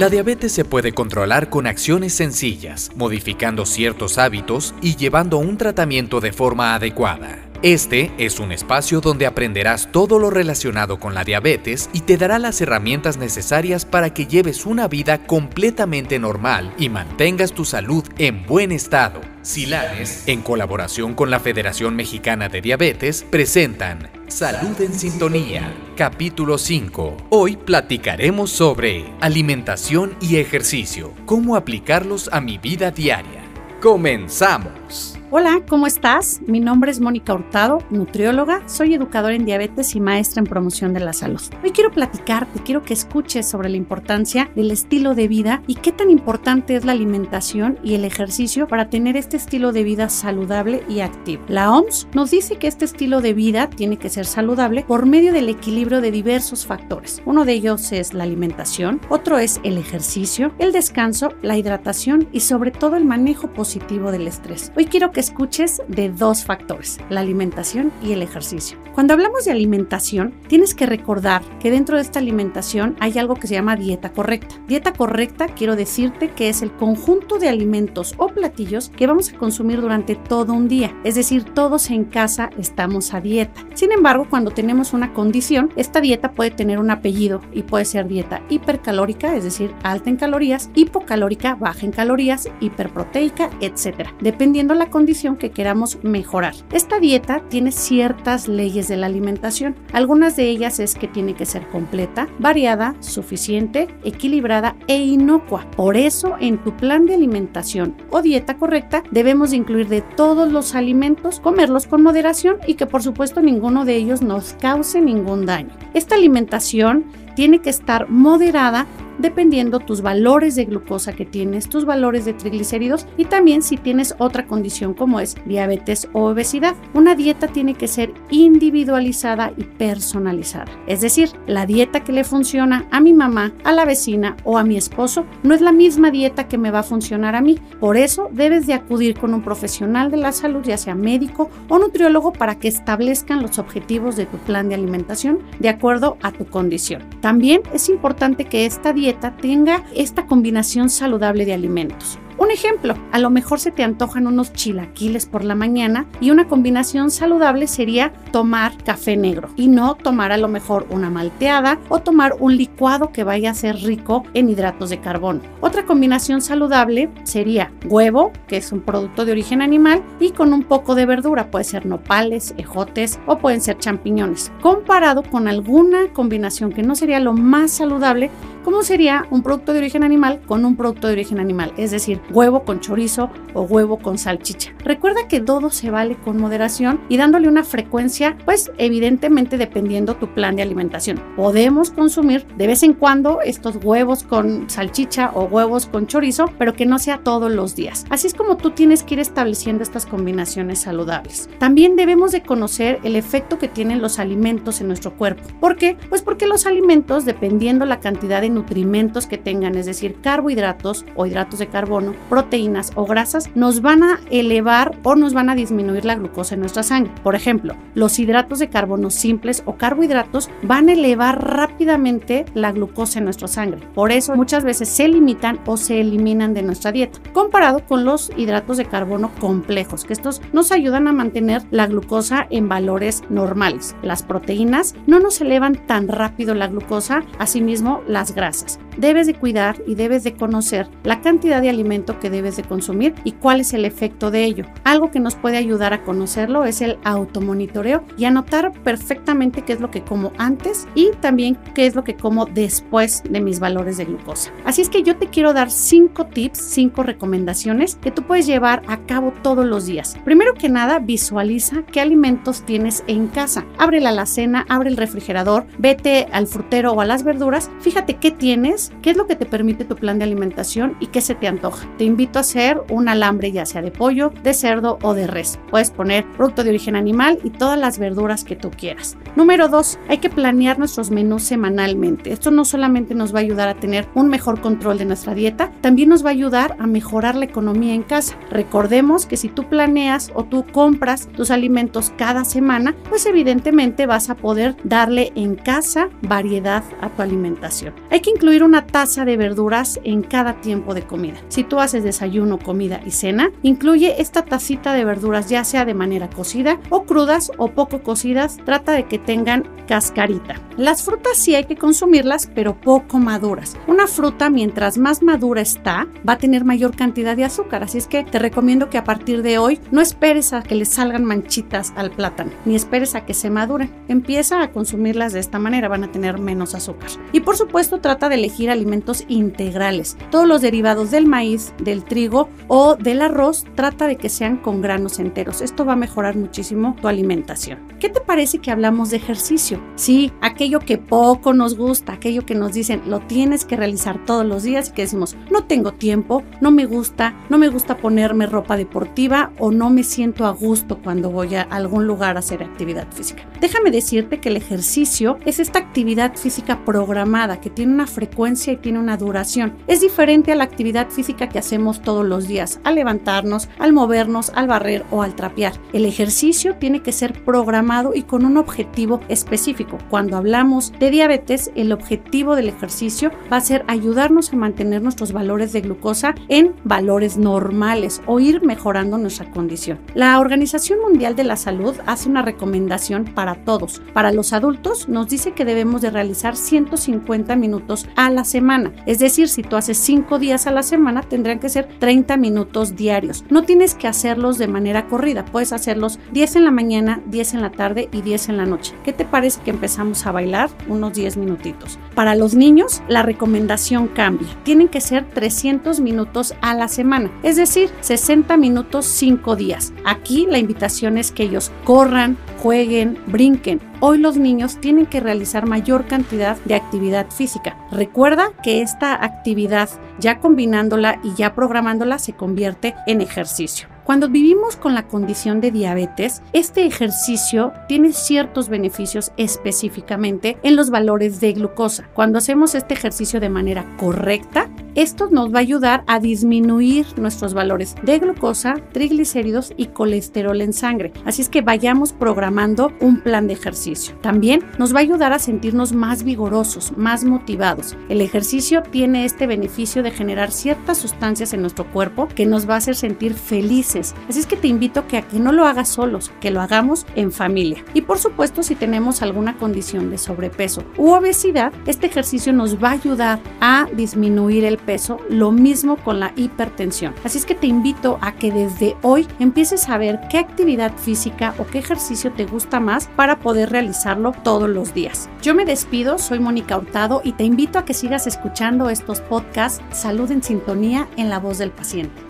La diabetes se puede controlar con acciones sencillas, modificando ciertos hábitos y llevando un tratamiento de forma adecuada. Este es un espacio donde aprenderás todo lo relacionado con la diabetes y te dará las herramientas necesarias para que lleves una vida completamente normal y mantengas tu salud en buen estado. Silanes, en colaboración con la Federación Mexicana de Diabetes, presentan Salud en Sintonía, capítulo 5. Hoy platicaremos sobre alimentación y ejercicio, cómo aplicarlos a mi vida diaria. Comenzamos. Hola, ¿cómo estás? Mi nombre es Mónica Hurtado, nutrióloga, soy educadora en diabetes y maestra en promoción de la salud. Hoy quiero platicarte, quiero que escuches sobre la importancia del estilo de vida y qué tan importante es la alimentación y el ejercicio para tener este estilo de vida saludable y activo. La OMS nos dice que este estilo de vida tiene que ser saludable por medio del equilibrio de diversos factores. Uno de ellos es la alimentación, otro es el ejercicio, el descanso, la hidratación y sobre todo el manejo positivo del estrés. Hoy quiero que escuches de dos factores, la alimentación y el ejercicio. Cuando hablamos de alimentación, tienes que recordar que dentro de esta alimentación hay algo que se llama dieta correcta. Dieta correcta quiero decirte que es el conjunto de alimentos o platillos que vamos a consumir durante todo un día. Es decir, todos en casa estamos a dieta. Sin embargo, cuando tenemos una condición, esta dieta puede tener un apellido y puede ser dieta hipercalórica, es decir, alta en calorías, hipocalórica, baja en calorías, hiperproteica, etc. Dependiendo la condición que queramos mejorar. Esta dieta tiene ciertas leyes de la alimentación. Algunas de ellas es que tiene que ser completa, variada, suficiente, equilibrada e inocua. Por eso, en tu plan de alimentación o dieta correcta, debemos incluir de todos los alimentos, comerlos con moderación y que por supuesto ninguno de ellos nos cause ningún daño. Esta alimentación tiene que estar moderada dependiendo tus valores de glucosa que tienes, tus valores de triglicéridos y también si tienes otra condición como es diabetes o obesidad. Una dieta tiene que ser individualizada y personalizada. Es decir, la dieta que le funciona a mi mamá, a la vecina o a mi esposo no es la misma dieta que me va a funcionar a mí. Por eso debes de acudir con un profesional de la salud, ya sea médico o nutriólogo, para que establezcan los objetivos de tu plan de alimentación de acuerdo a tu condición. También es importante que esta dieta tenga esta combinación saludable de alimentos. Un ejemplo, a lo mejor se te antojan unos chilaquiles por la mañana y una combinación saludable sería tomar café negro y no tomar a lo mejor una malteada o tomar un licuado que vaya a ser rico en hidratos de carbono. Otra combinación saludable sería huevo, que es un producto de origen animal, y con un poco de verdura, puede ser nopales, ejotes o pueden ser champiñones, comparado con alguna combinación que no sería lo más saludable como sería un producto de origen animal con un producto de origen animal, es decir, huevo con chorizo o huevo con salchicha. Recuerda que todo se vale con moderación y dándole una frecuencia, pues evidentemente dependiendo tu plan de alimentación. Podemos consumir de vez en cuando estos huevos con salchicha o huevos con chorizo, pero que no sea todos los días. Así es como tú tienes que ir estableciendo estas combinaciones saludables. También debemos de conocer el efecto que tienen los alimentos en nuestro cuerpo. ¿Por qué? Pues porque los alimentos, dependiendo la cantidad de nutrimentos que tengan, es decir, carbohidratos o hidratos de carbono, proteínas o grasas, nos van a elevar o nos van a disminuir la glucosa en nuestra sangre. Por ejemplo, los hidratos de carbono simples o carbohidratos van a elevar rápidamente la glucosa en nuestra sangre. Por eso muchas veces se limitan o se eliminan de nuestra dieta, comparado con los hidratos de carbono complejos, que estos nos ayudan a mantener la glucosa en valores normales. Las proteínas no nos elevan tan rápido la glucosa, asimismo las grasas Debes de cuidar y debes de conocer la cantidad de alimento que debes de consumir y cuál es el efecto de ello. Algo que nos puede ayudar a conocerlo es el automonitoreo y anotar perfectamente qué es lo que como antes y también qué es lo que como después de mis valores de glucosa. Así es que yo te quiero dar cinco tips, cinco recomendaciones que tú puedes llevar a cabo todos los días. Primero que nada, visualiza qué alimentos tienes en casa. Abre la alacena, abre el refrigerador, vete al frutero o a las verduras, fíjate qué tienes, qué es lo que te permite tu plan de alimentación y qué se te antoja. Te invito a hacer un alambre ya sea de pollo, de cerdo o de res. Puedes poner producto de origen animal y todas las verduras que tú quieras. Número dos, hay que planear nuestros menús semanalmente. Esto no solamente nos va a ayudar a tener un mejor control de nuestra dieta, también nos va a ayudar a mejorar la economía en casa. Recordemos que si tú planeas o tú compras tus alimentos cada semana, pues evidentemente vas a poder darle en casa variedad a tu alimentación. Hay que incluir una taza de verduras en cada tiempo de comida. Si tú haces desayuno, comida y cena, incluye esta tacita de verduras ya sea de manera cocida o crudas o poco cocidas. Trata de que tengan cascarita. Las frutas sí hay que consumirlas, pero poco maduras. Una fruta mientras más madura está, va a tener mayor cantidad de azúcar. Así es que te recomiendo que a partir de hoy no esperes a que le salgan manchitas al plátano, ni esperes a que se madure. Empieza a consumirlas de esta manera, van a tener menos azúcar. Y por supuesto trata de elegir alimentos integrales. Todos los derivados del maíz, del trigo o del arroz, trata de que sean con granos enteros. Esto va a mejorar muchísimo tu alimentación. ¿Qué te parece que hablamos de ejercicio? Sí, aquello que poco nos gusta, aquello que nos dicen lo tienes que realizar todos los días y que decimos no tengo tiempo, no me gusta, no me gusta ponerme ropa deportiva o no me siento a gusto cuando voy a algún lugar a hacer actividad física. Déjame decirte que el ejercicio es esta actividad física programada que tiene una frecuencia y tiene una duración. Es diferente a la actividad física que hacemos todos los días, al levantarnos, al movernos, al barrer o al trapear. El ejercicio tiene que ser programado y con un objetivo específico. Cuando hablamos de diabetes, el objetivo del ejercicio va a ser ayudarnos a mantener nuestros valores de glucosa en valores normales o ir mejorando nuestra condición. La Organización Mundial de la Salud hace una recomendación para todos. Para los adultos nos dice que debemos de realizar 150 minutos a la semana. Es decir, si tú haces 5 días a la semana, tendrían que ser 30 minutos diarios. No tienes que hacerlos de manera corrida, puedes hacerlos 10 en la mañana, 10 en la tarde y 10 en la noche. ¿Qué te parece que empezamos a bailar unos 10 minutitos? Para los niños, la recomendación cambia. Tienen que ser 300 minutos a la semana, es decir, 60 minutos 5 días. Aquí la invitación es que ellos corran, jueguen, brinquen. Hoy los niños tienen que realizar mayor cantidad de actividad física. Recuerda que esta actividad, ya combinándola y ya programándola, se convierte en ejercicio. Cuando vivimos con la condición de diabetes, este ejercicio tiene ciertos beneficios específicamente en los valores de glucosa. Cuando hacemos este ejercicio de manera correcta, esto nos va a ayudar a disminuir nuestros valores de glucosa, triglicéridos y colesterol en sangre. Así es que vayamos programando un plan de ejercicio. También nos va a ayudar a sentirnos más vigorosos, más motivados. El ejercicio tiene este beneficio de generar ciertas sustancias en nuestro cuerpo que nos va a hacer sentir felices. Así es que te invito a que no lo hagas solos, que lo hagamos en familia. Y por supuesto, si tenemos alguna condición de sobrepeso u obesidad, este ejercicio nos va a ayudar a disminuir el peso, lo mismo con la hipertensión. Así es que te invito a que desde hoy empieces a ver qué actividad física o qué ejercicio te gusta más para poder realizarlo todos los días. Yo me despido, soy Mónica Hurtado y te invito a que sigas escuchando estos podcasts Salud en Sintonía en la voz del paciente.